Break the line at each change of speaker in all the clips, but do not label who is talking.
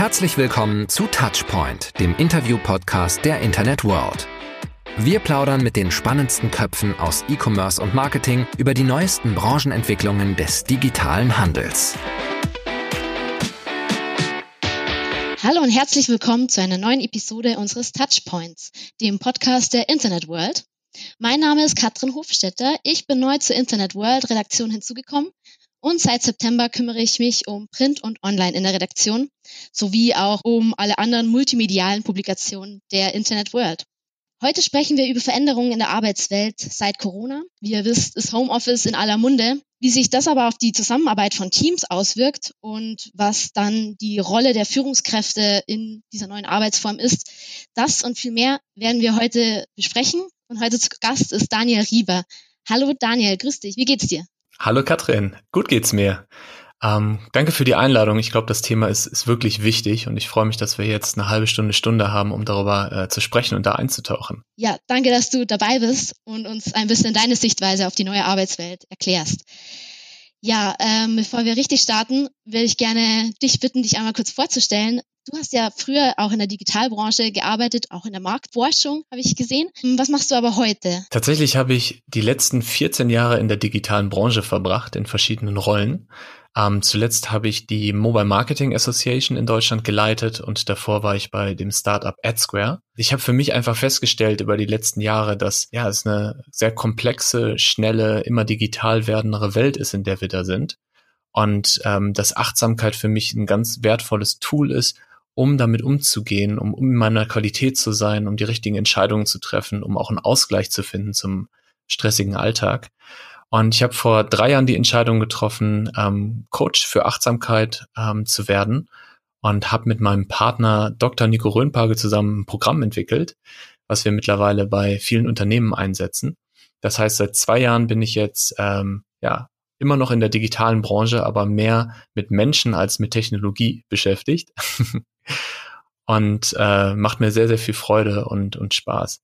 Herzlich willkommen zu Touchpoint, dem Interview-Podcast der Internet World. Wir plaudern mit den spannendsten Köpfen aus E-Commerce und Marketing über die neuesten Branchenentwicklungen des digitalen Handels.
Hallo und herzlich willkommen zu einer neuen Episode unseres Touchpoints, dem Podcast der Internet World. Mein Name ist Katrin Hofstetter. Ich bin neu zur Internet World Redaktion hinzugekommen und seit September kümmere ich mich um Print und Online in der Redaktion sowie auch um alle anderen multimedialen Publikationen der Internet World. Heute sprechen wir über Veränderungen in der Arbeitswelt seit Corona. Wie ihr wisst, ist Homeoffice in aller Munde. Wie sich das aber auf die Zusammenarbeit von Teams auswirkt und was dann die Rolle der Führungskräfte in dieser neuen Arbeitsform ist, das und viel mehr werden wir heute besprechen. Und heute zu Gast ist Daniel Rieber. Hallo Daniel, grüß dich. Wie geht's dir?
Hallo Katrin, gut geht's mir. Ähm, danke für die Einladung. Ich glaube, das Thema ist, ist wirklich wichtig und ich freue mich, dass wir jetzt eine halbe Stunde, Stunde haben, um darüber äh, zu sprechen und da einzutauchen.
Ja, danke, dass du dabei bist und uns ein bisschen deine Sichtweise auf die neue Arbeitswelt erklärst. Ja, ähm, bevor wir richtig starten, will ich gerne dich bitten, dich einmal kurz vorzustellen. Du hast ja früher auch in der Digitalbranche gearbeitet, auch in der Marktforschung, habe ich gesehen. Was machst du aber heute?
Tatsächlich habe ich die letzten 14 Jahre in der digitalen Branche verbracht, in verschiedenen Rollen. Ähm, zuletzt habe ich die Mobile Marketing Association in Deutschland geleitet und davor war ich bei dem Startup AdSquare. Ich habe für mich einfach festgestellt über die letzten Jahre, dass ja es eine sehr komplexe, schnelle, immer digital werdendere Welt ist, in der wir da sind. Und ähm, dass Achtsamkeit für mich ein ganz wertvolles Tool ist, um damit umzugehen, um, um in meiner Qualität zu sein, um die richtigen Entscheidungen zu treffen, um auch einen Ausgleich zu finden zum stressigen Alltag. Und ich habe vor drei Jahren die Entscheidung getroffen, ähm, Coach für Achtsamkeit ähm, zu werden und habe mit meinem Partner Dr. Nico Röhnpage zusammen ein Programm entwickelt, was wir mittlerweile bei vielen Unternehmen einsetzen. Das heißt, seit zwei Jahren bin ich jetzt ähm, ja immer noch in der digitalen Branche, aber mehr mit Menschen als mit Technologie beschäftigt. und äh, macht mir sehr, sehr viel Freude und, und Spaß.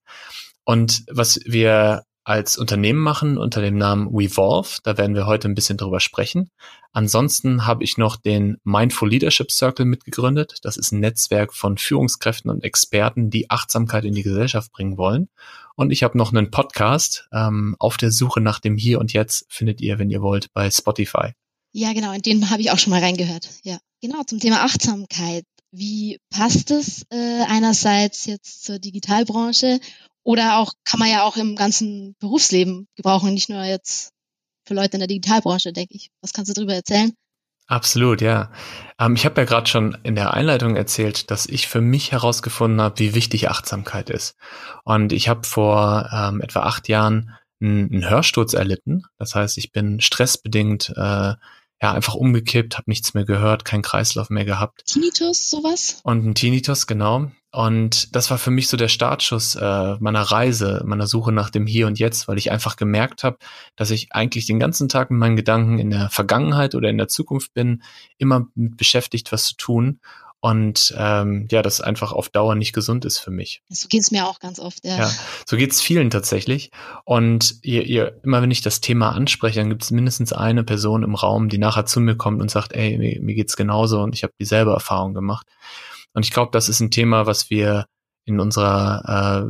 Und was wir als Unternehmen machen unter dem Namen Wevolve. Da werden wir heute ein bisschen drüber sprechen. Ansonsten habe ich noch den Mindful Leadership Circle mitgegründet. Das ist ein Netzwerk von Führungskräften und Experten, die Achtsamkeit in die Gesellschaft bringen wollen. Und ich habe noch einen Podcast ähm, auf der Suche nach dem Hier und Jetzt findet ihr, wenn ihr wollt, bei Spotify.
Ja, genau, in den habe ich auch schon mal reingehört. Ja, genau, zum Thema Achtsamkeit. Wie passt es äh, einerseits jetzt zur Digitalbranche oder auch kann man ja auch im ganzen Berufsleben gebrauchen, nicht nur jetzt für Leute in der Digitalbranche, denke ich. Was kannst du darüber erzählen?
Absolut, ja. Ähm, ich habe ja gerade schon in der Einleitung erzählt, dass ich für mich herausgefunden habe, wie wichtig Achtsamkeit ist. Und ich habe vor ähm, etwa acht Jahren einen, Hörsturz erlitten. Das heißt, ich bin stressbedingt äh, ja einfach umgekippt, habe nichts mehr gehört, keinen Kreislauf mehr gehabt.
Tinnitus, sowas?
Und ein Tinnitus, genau. Und das war für mich so der Startschuss äh, meiner Reise, meiner Suche nach dem Hier und Jetzt, weil ich einfach gemerkt habe, dass ich eigentlich den ganzen Tag mit meinen Gedanken in der Vergangenheit oder in der Zukunft bin, immer beschäftigt, was zu tun und ähm, ja, das einfach auf Dauer nicht gesund ist für mich.
So geht's mir auch ganz oft, ja.
Ja, so geht's vielen tatsächlich. Und ihr, ihr, immer wenn ich das Thema anspreche, dann gibt es mindestens eine Person im Raum, die nachher zu mir kommt und sagt, ey, mir, mir geht's genauso und ich habe dieselbe Erfahrung gemacht. Und ich glaube, das ist ein Thema, was wir in unserer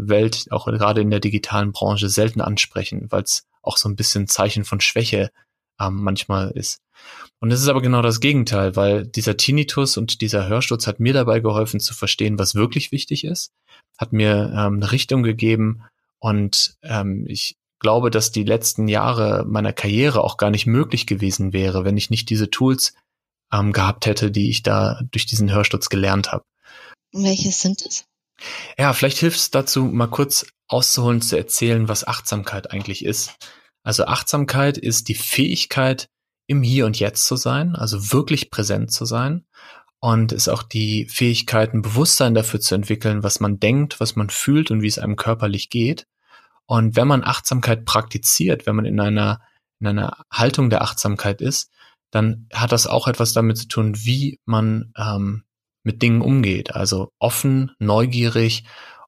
äh, Welt, auch gerade in der digitalen Branche, selten ansprechen, weil es auch so ein bisschen Zeichen von Schwäche ähm, manchmal ist. Und es ist aber genau das Gegenteil, weil dieser Tinnitus und dieser Hörsturz hat mir dabei geholfen zu verstehen, was wirklich wichtig ist, hat mir ähm, eine Richtung gegeben und ähm, ich glaube, dass die letzten Jahre meiner Karriere auch gar nicht möglich gewesen wäre, wenn ich nicht diese Tools ähm, gehabt hätte, die ich da durch diesen Hörsturz gelernt habe.
Welche sind es?
Ja, vielleicht hilft es dazu, mal kurz auszuholen, zu erzählen, was Achtsamkeit eigentlich ist. Also Achtsamkeit ist die Fähigkeit, im Hier und Jetzt zu sein, also wirklich präsent zu sein und ist auch die Fähigkeit, ein Bewusstsein dafür zu entwickeln, was man denkt, was man fühlt und wie es einem körperlich geht. Und wenn man Achtsamkeit praktiziert, wenn man in einer, in einer Haltung der Achtsamkeit ist, dann hat das auch etwas damit zu tun, wie man ähm, mit Dingen umgeht. Also offen, neugierig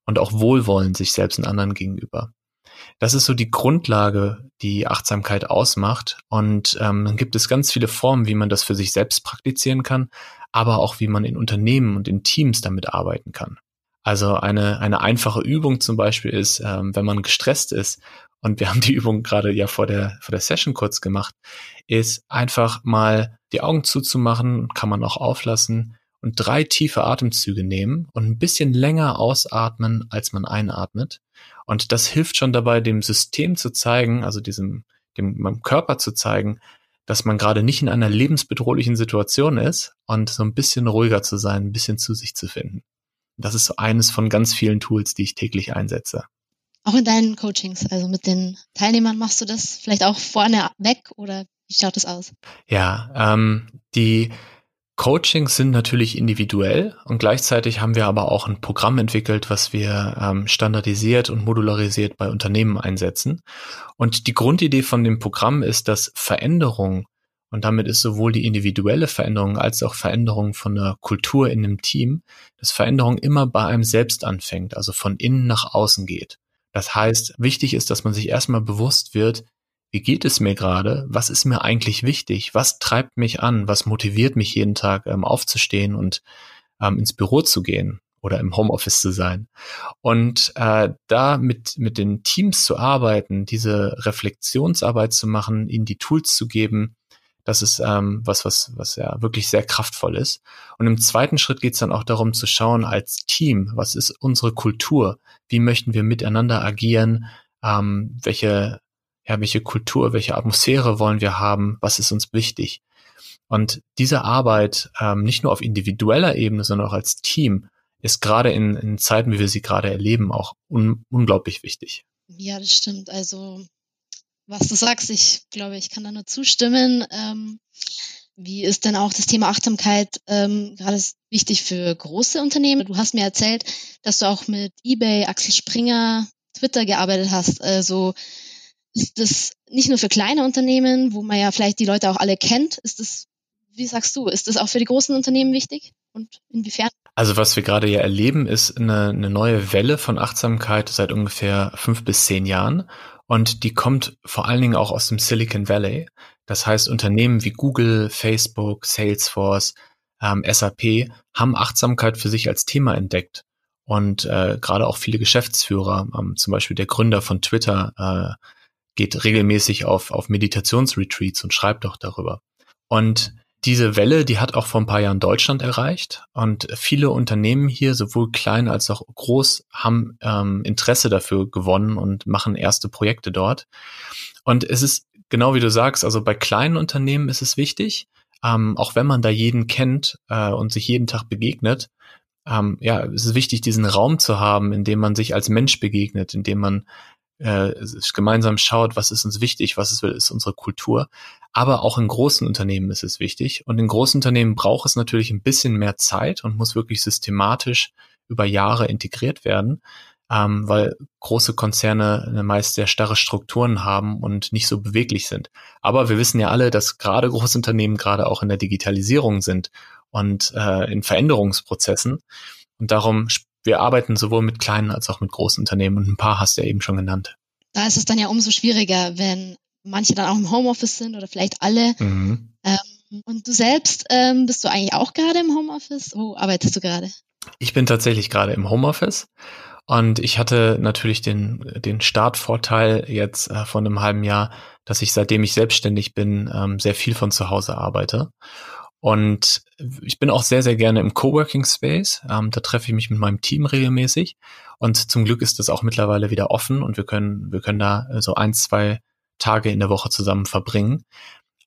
und auch wohlwollend sich selbst und anderen gegenüber. das ist so die Grundlage, die Achtsamkeit ausmacht. Und ähm, dann gibt es ganz viele Formen, wie man das für sich selbst praktizieren kann, aber auch wie man in Unternehmen und in Teams damit arbeiten kann. Also eine, eine einfache Übung zum Beispiel ist, ähm, wenn man gestresst ist, und wir haben die Übung gerade ja vor der, vor der Session kurz gemacht, ist einfach mal die Augen zuzumachen, kann man auch auflassen und drei tiefe Atemzüge nehmen und ein bisschen länger ausatmen, als man einatmet. Und das hilft schon dabei, dem System zu zeigen, also diesem, dem, meinem Körper zu zeigen, dass man gerade nicht in einer lebensbedrohlichen Situation ist und so ein bisschen ruhiger zu sein, ein bisschen zu sich zu finden. Das ist so eines von ganz vielen Tools, die ich täglich einsetze.
Auch in deinen Coachings, also mit den Teilnehmern machst du das vielleicht auch vorne weg oder wie schaut das aus?
Ja, ähm, die Coachings sind natürlich individuell und gleichzeitig haben wir aber auch ein Programm entwickelt, was wir ähm, standardisiert und modularisiert bei Unternehmen einsetzen. Und die Grundidee von dem Programm ist, dass Veränderung und damit ist sowohl die individuelle Veränderung als auch Veränderung von der Kultur in einem Team, dass Veränderung immer bei einem selbst anfängt, also von innen nach außen geht. Das heißt, wichtig ist, dass man sich erstmal bewusst wird, wie geht es mir gerade? Was ist mir eigentlich wichtig? Was treibt mich an? Was motiviert mich jeden Tag ähm, aufzustehen und ähm, ins Büro zu gehen oder im Homeoffice zu sein? Und äh, da mit, mit den Teams zu arbeiten, diese Reflexionsarbeit zu machen, ihnen die Tools zu geben, das ist ähm, was, was, was ja wirklich sehr kraftvoll ist. Und im zweiten Schritt geht es dann auch darum zu schauen als Team, was ist unsere Kultur? Wie möchten wir miteinander agieren? Ähm, welche ja, welche Kultur, welche Atmosphäre wollen wir haben, was ist uns wichtig. Und diese Arbeit, ähm, nicht nur auf individueller Ebene, sondern auch als Team, ist gerade in, in Zeiten, wie wir sie gerade erleben, auch un unglaublich wichtig.
Ja, das stimmt. Also, was du sagst, ich glaube, ich kann da nur zustimmen. Ähm, wie ist denn auch das Thema Achtsamkeit ähm, gerade wichtig für große Unternehmen? Du hast mir erzählt, dass du auch mit eBay, Axel Springer, Twitter gearbeitet hast. Also ist das nicht nur für kleine Unternehmen, wo man ja vielleicht die Leute auch alle kennt, ist das, wie sagst du, ist das auch für die großen Unternehmen wichtig und inwiefern?
Also was wir gerade ja erleben, ist eine, eine neue Welle von Achtsamkeit seit ungefähr fünf bis zehn Jahren. Und die kommt vor allen Dingen auch aus dem Silicon Valley. Das heißt, Unternehmen wie Google, Facebook, Salesforce, ähm, SAP haben Achtsamkeit für sich als Thema entdeckt. Und äh, gerade auch viele Geschäftsführer, ähm, zum Beispiel der Gründer von Twitter, äh, geht regelmäßig auf, auf Meditationsretreats und schreibt auch darüber. Und diese Welle, die hat auch vor ein paar Jahren Deutschland erreicht und viele Unternehmen hier, sowohl klein als auch groß, haben ähm, Interesse dafür gewonnen und machen erste Projekte dort. Und es ist genau wie du sagst, also bei kleinen Unternehmen ist es wichtig, ähm, auch wenn man da jeden kennt äh, und sich jeden Tag begegnet, ähm, ja, es ist wichtig, diesen Raum zu haben, in dem man sich als Mensch begegnet, in dem man äh, gemeinsam schaut, was ist uns wichtig, was ist, ist unsere Kultur. Aber auch in großen Unternehmen ist es wichtig. Und in großen Unternehmen braucht es natürlich ein bisschen mehr Zeit und muss wirklich systematisch über Jahre integriert werden, ähm, weil große Konzerne meist sehr starre Strukturen haben und nicht so beweglich sind. Aber wir wissen ja alle, dass gerade Großunternehmen gerade auch in der Digitalisierung sind und äh, in Veränderungsprozessen. Und darum wir arbeiten sowohl mit kleinen als auch mit großen Unternehmen und ein paar hast du ja eben schon genannt.
Da ist es dann ja umso schwieriger, wenn manche dann auch im Homeoffice sind oder vielleicht alle. Mhm. Ähm, und du selbst, ähm, bist du eigentlich auch gerade im Homeoffice? Wo arbeitest du gerade?
Ich bin tatsächlich gerade im Homeoffice und ich hatte natürlich den, den Startvorteil jetzt äh, von einem halben Jahr, dass ich seitdem ich selbstständig bin, ähm, sehr viel von zu Hause arbeite. Und ich bin auch sehr, sehr gerne im Coworking Space. Ähm, da treffe ich mich mit meinem Team regelmäßig. Und zum Glück ist das auch mittlerweile wieder offen und wir können, wir können da so ein, zwei Tage in der Woche zusammen verbringen.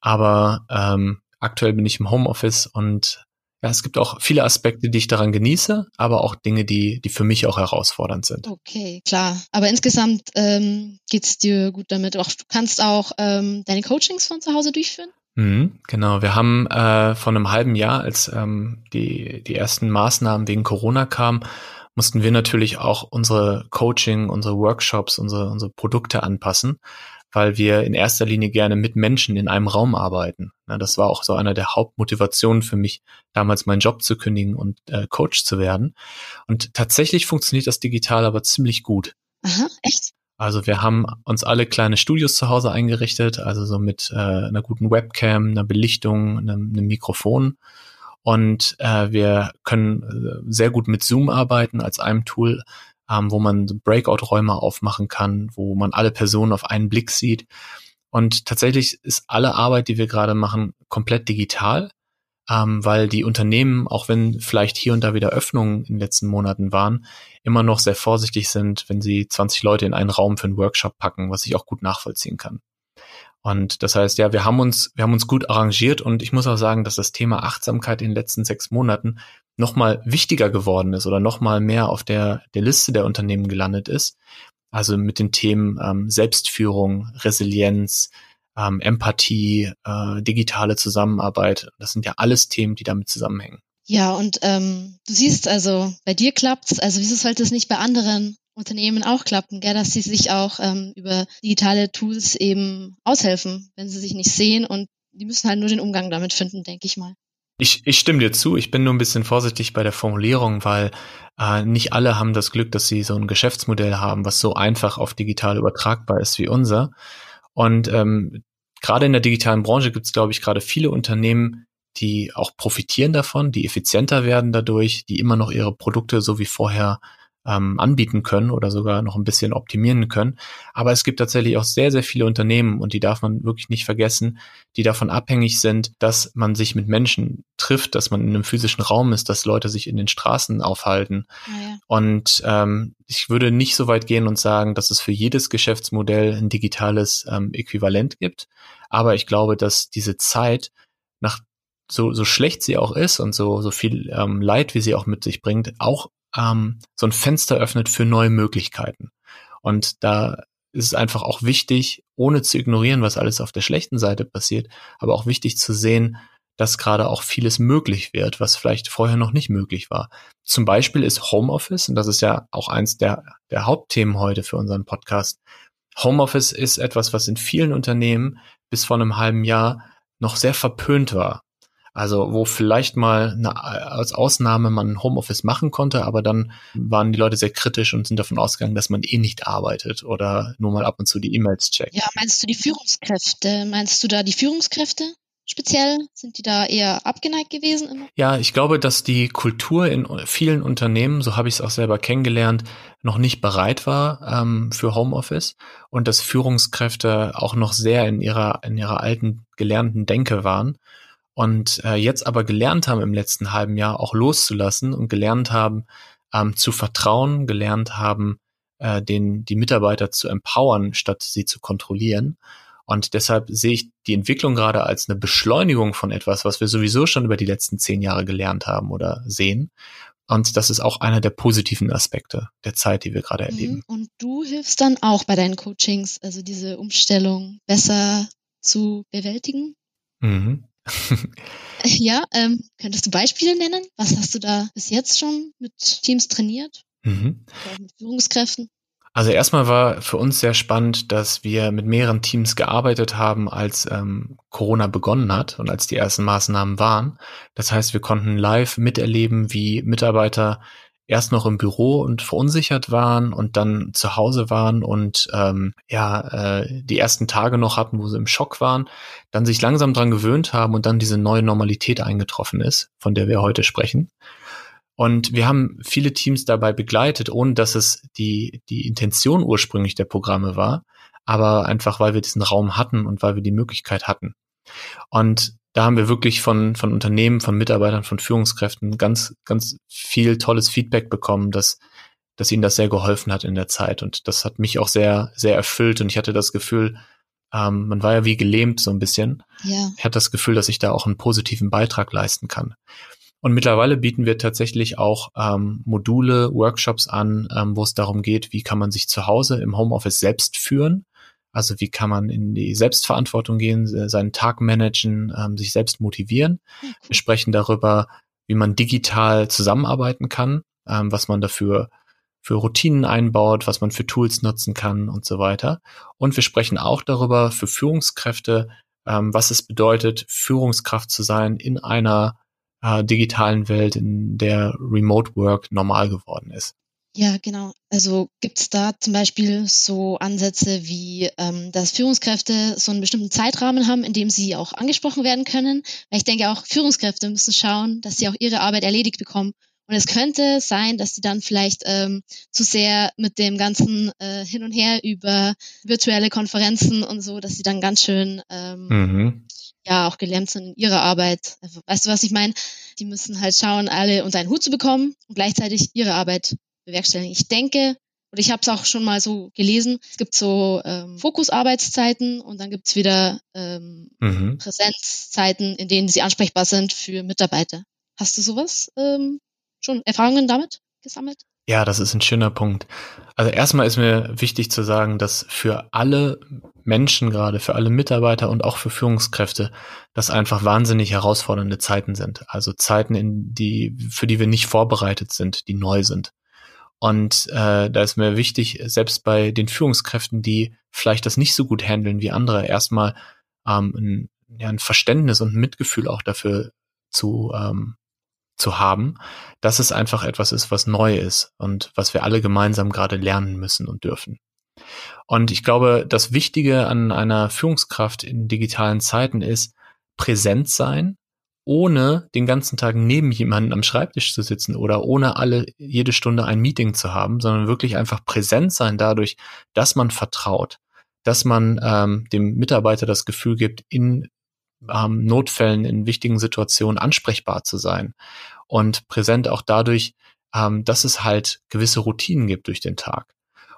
Aber ähm, aktuell bin ich im Homeoffice und ja, es gibt auch viele Aspekte, die ich daran genieße, aber auch Dinge, die, die für mich auch herausfordernd sind.
Okay, klar. Aber insgesamt ähm, geht es dir gut damit. Auch, du kannst auch ähm, deine Coachings von zu Hause durchführen?
Mhm, genau, wir haben äh, vor einem halben Jahr, als ähm, die, die ersten Maßnahmen wegen Corona kamen, mussten wir natürlich auch unsere Coaching, unsere Workshops, unsere, unsere Produkte anpassen, weil wir in erster Linie gerne mit Menschen in einem Raum arbeiten. Ja, das war auch so einer der Hauptmotivationen für mich, damals meinen Job zu kündigen und äh, Coach zu werden. Und tatsächlich funktioniert das digital aber ziemlich gut.
Aha, echt?
Also wir haben uns alle kleine Studios zu Hause eingerichtet, also so mit äh, einer guten Webcam, einer Belichtung, einem, einem Mikrofon. Und äh, wir können äh, sehr gut mit Zoom arbeiten als einem Tool, ähm, wo man Breakout-Räume aufmachen kann, wo man alle Personen auf einen Blick sieht. Und tatsächlich ist alle Arbeit, die wir gerade machen, komplett digital, ähm, weil die Unternehmen, auch wenn vielleicht hier und da wieder Öffnungen in den letzten Monaten waren, immer noch sehr vorsichtig sind, wenn sie 20 Leute in einen Raum für einen Workshop packen, was ich auch gut nachvollziehen kann. Und das heißt, ja, wir haben uns, wir haben uns gut arrangiert und ich muss auch sagen, dass das Thema Achtsamkeit in den letzten sechs Monaten nochmal wichtiger geworden ist oder nochmal mehr auf der, der Liste der Unternehmen gelandet ist. Also mit den Themen ähm, Selbstführung, Resilienz, ähm, Empathie, äh, digitale Zusammenarbeit. Das sind ja alles Themen, die damit zusammenhängen.
Ja, und ähm, du siehst also, bei dir klappt's. Also wieso sollte es nicht bei anderen Unternehmen auch klappen, gell, dass sie sich auch ähm, über digitale Tools eben aushelfen, wenn sie sich nicht sehen und die müssen halt nur den Umgang damit finden, denke ich mal.
Ich, ich stimme dir zu. Ich bin nur ein bisschen vorsichtig bei der Formulierung, weil äh, nicht alle haben das Glück, dass sie so ein Geschäftsmodell haben, was so einfach auf digital übertragbar ist wie unser. Und ähm, gerade in der digitalen Branche gibt es, glaube ich, gerade viele Unternehmen, die auch profitieren davon, die effizienter werden dadurch, die immer noch ihre Produkte so wie vorher ähm, anbieten können oder sogar noch ein bisschen optimieren können. Aber es gibt tatsächlich auch sehr, sehr viele Unternehmen und die darf man wirklich nicht vergessen, die davon abhängig sind, dass man sich mit Menschen trifft, dass man in einem physischen Raum ist, dass Leute sich in den Straßen aufhalten. Ja, Und ähm, ich würde nicht so weit gehen und sagen, dass es für jedes Geschäftsmodell ein digitales ähm, Äquivalent gibt. Aber ich glaube, dass diese Zeit nach so, so schlecht sie auch ist und so, so viel ähm, Leid, wie sie auch mit sich bringt, auch ähm, so ein Fenster öffnet für neue Möglichkeiten. Und da ist es einfach auch wichtig, ohne zu ignorieren, was alles auf der schlechten Seite passiert, aber auch wichtig zu sehen, dass gerade auch vieles möglich wird, was vielleicht vorher noch nicht möglich war. Zum Beispiel ist Homeoffice, und das ist ja auch eins der, der Hauptthemen heute für unseren Podcast. Homeoffice ist etwas, was in vielen Unternehmen bis vor einem halben Jahr noch sehr verpönt war. Also wo vielleicht mal eine, als Ausnahme man Homeoffice machen konnte, aber dann waren die Leute sehr kritisch und sind davon ausgegangen, dass man eh nicht arbeitet oder nur mal ab und zu die E-Mails checkt.
Ja, meinst du die Führungskräfte? Meinst du da die Führungskräfte? speziell? Sind die da eher abgeneigt gewesen? Immer?
Ja, ich glaube, dass die Kultur in vielen Unternehmen, so habe ich es auch selber kennengelernt, noch nicht bereit war ähm, für Homeoffice und dass Führungskräfte auch noch sehr in ihrer in ihrer alten gelernten Denke waren und äh, jetzt aber gelernt haben im letzten halben Jahr auch loszulassen und gelernt haben ähm, zu vertrauen, gelernt haben, äh, den die Mitarbeiter zu empowern, statt sie zu kontrollieren. Und deshalb sehe ich die Entwicklung gerade als eine Beschleunigung von etwas, was wir sowieso schon über die letzten zehn Jahre gelernt haben oder sehen. Und das ist auch einer der positiven Aspekte der Zeit, die wir gerade mhm. erleben.
Und du hilfst dann auch bei deinen Coachings, also diese Umstellung besser zu bewältigen? Mhm. ja, ähm, könntest du Beispiele nennen? Was hast du da bis jetzt schon mit Teams trainiert? Mhm. mit Führungskräften?
Also erstmal war für uns sehr spannend, dass wir mit mehreren Teams gearbeitet haben, als ähm, Corona begonnen hat und als die ersten Maßnahmen waren. Das heißt, wir konnten live miterleben, wie Mitarbeiter erst noch im Büro und verunsichert waren und dann zu Hause waren und ähm, ja äh, die ersten Tage noch hatten, wo sie im Schock waren, dann sich langsam dran gewöhnt haben und dann diese neue Normalität eingetroffen ist, von der wir heute sprechen. Und wir haben viele Teams dabei begleitet, ohne dass es die, die Intention ursprünglich der Programme war, aber einfach, weil wir diesen Raum hatten und weil wir die Möglichkeit hatten. Und da haben wir wirklich von, von Unternehmen, von Mitarbeitern, von Führungskräften ganz, ganz viel tolles Feedback bekommen, dass, dass ihnen das sehr geholfen hat in der Zeit. Und das hat mich auch sehr, sehr erfüllt. Und ich hatte das Gefühl, ähm, man war ja wie gelähmt so ein bisschen. Ja. Ich hatte das Gefühl, dass ich da auch einen positiven Beitrag leisten kann. Und mittlerweile bieten wir tatsächlich auch ähm, Module, Workshops an, ähm, wo es darum geht, wie kann man sich zu Hause im Homeoffice selbst führen. Also wie kann man in die Selbstverantwortung gehen, seinen Tag managen, ähm, sich selbst motivieren. Cool. Wir sprechen darüber, wie man digital zusammenarbeiten kann, ähm, was man dafür für Routinen einbaut, was man für Tools nutzen kann und so weiter. Und wir sprechen auch darüber für Führungskräfte, ähm, was es bedeutet, Führungskraft zu sein in einer äh, digitalen Welt, in der Remote Work normal geworden ist.
Ja, genau. Also gibt es da zum Beispiel so Ansätze wie, ähm, dass Führungskräfte so einen bestimmten Zeitrahmen haben, in dem sie auch angesprochen werden können? Weil ich denke auch, Führungskräfte müssen schauen, dass sie auch ihre Arbeit erledigt bekommen. Und es könnte sein, dass sie dann vielleicht ähm, zu sehr mit dem ganzen äh, Hin und Her über virtuelle Konferenzen und so, dass sie dann ganz schön ähm, mhm. ja auch gelähmt sind in ihrer Arbeit. Also, weißt du, was ich meine? Die müssen halt schauen, alle unter einen Hut zu bekommen und gleichzeitig ihre Arbeit bewerkstelligen. Ich denke, oder ich habe es auch schon mal so gelesen, es gibt so ähm, Fokusarbeitszeiten und dann gibt es wieder ähm, mhm. Präsenzzeiten, in denen sie ansprechbar sind für Mitarbeiter. Hast du sowas ähm, schon Erfahrungen damit gesammelt?
Ja, das ist ein schöner Punkt. Also erstmal ist mir wichtig zu sagen, dass für alle Menschen gerade, für alle Mitarbeiter und auch für Führungskräfte, das einfach wahnsinnig herausfordernde Zeiten sind. Also Zeiten, in die, für die wir nicht vorbereitet sind, die neu sind. Und äh, da ist mir wichtig, selbst bei den Führungskräften, die vielleicht das nicht so gut handeln wie andere, erstmal ähm, ein, ja, ein Verständnis und ein Mitgefühl auch dafür zu, ähm, zu haben, dass es einfach etwas ist, was neu ist und was wir alle gemeinsam gerade lernen müssen und dürfen. Und ich glaube, das Wichtige an einer Führungskraft in digitalen Zeiten ist präsent sein ohne den ganzen Tag neben jemanden am Schreibtisch zu sitzen oder ohne alle jede Stunde ein Meeting zu haben, sondern wirklich einfach präsent sein dadurch, dass man vertraut, dass man ähm, dem Mitarbeiter das Gefühl gibt, in ähm, Notfällen, in wichtigen Situationen ansprechbar zu sein und präsent auch dadurch, ähm, dass es halt gewisse Routinen gibt durch den Tag.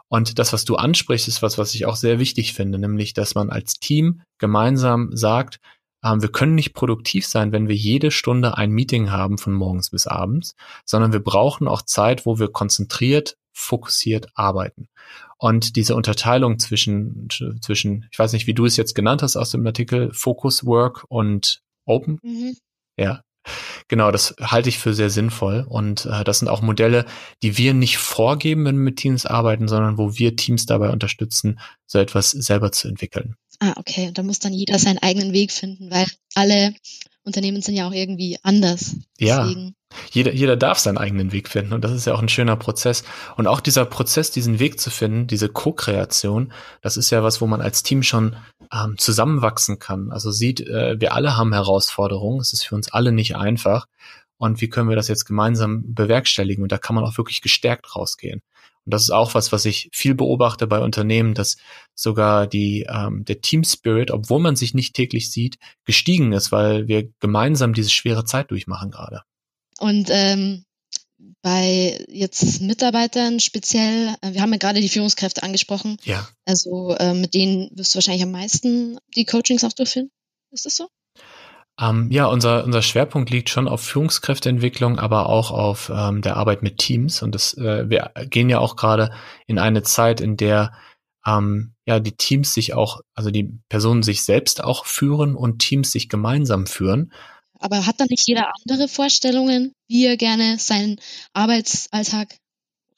Und das, was du ansprichst, ist was, was ich auch sehr wichtig finde, nämlich, dass man als Team gemeinsam sagt, wir können nicht produktiv sein, wenn wir jede Stunde ein Meeting haben von morgens bis abends, sondern wir brauchen auch Zeit, wo wir konzentriert, fokussiert arbeiten. Und diese Unterteilung zwischen, zwischen, ich weiß nicht, wie du es jetzt genannt hast aus dem Artikel, Focus, Work und Open. Mhm. Ja, Genau, das halte ich für sehr sinnvoll. Und äh, das sind auch Modelle, die wir nicht vorgeben, wenn wir mit Teams arbeiten, sondern wo wir Teams dabei unterstützen, so etwas selber zu entwickeln.
Ah, okay. Da muss dann jeder seinen eigenen Weg finden, weil alle Unternehmen sind ja auch irgendwie anders.
Ja. Jeder, jeder darf seinen eigenen Weg finden und das ist ja auch ein schöner Prozess. Und auch dieser Prozess, diesen Weg zu finden, diese Co-Kreation, das ist ja was, wo man als Team schon ähm, zusammenwachsen kann. Also sieht, äh, wir alle haben Herausforderungen, es ist für uns alle nicht einfach. Und wie können wir das jetzt gemeinsam bewerkstelligen? Und da kann man auch wirklich gestärkt rausgehen. Und das ist auch was, was ich viel beobachte bei Unternehmen, dass sogar die, ähm, der Team Spirit, obwohl man sich nicht täglich sieht, gestiegen ist, weil wir gemeinsam diese schwere Zeit durchmachen gerade.
Und ähm, bei jetzt Mitarbeitern speziell, äh, wir haben ja gerade die Führungskräfte angesprochen.
Ja.
Also äh, mit denen wirst du wahrscheinlich am meisten die Coachings auch durchführen. Ist das so?
Ähm, ja, unser, unser Schwerpunkt liegt schon auf Führungskräfteentwicklung, aber auch auf ähm, der Arbeit mit Teams. Und das, äh, wir gehen ja auch gerade in eine Zeit, in der ähm, ja die Teams sich auch, also die Personen sich selbst auch führen und Teams sich gemeinsam führen.
Aber hat dann nicht jeder andere Vorstellungen, wie er gerne seinen Arbeitsalltag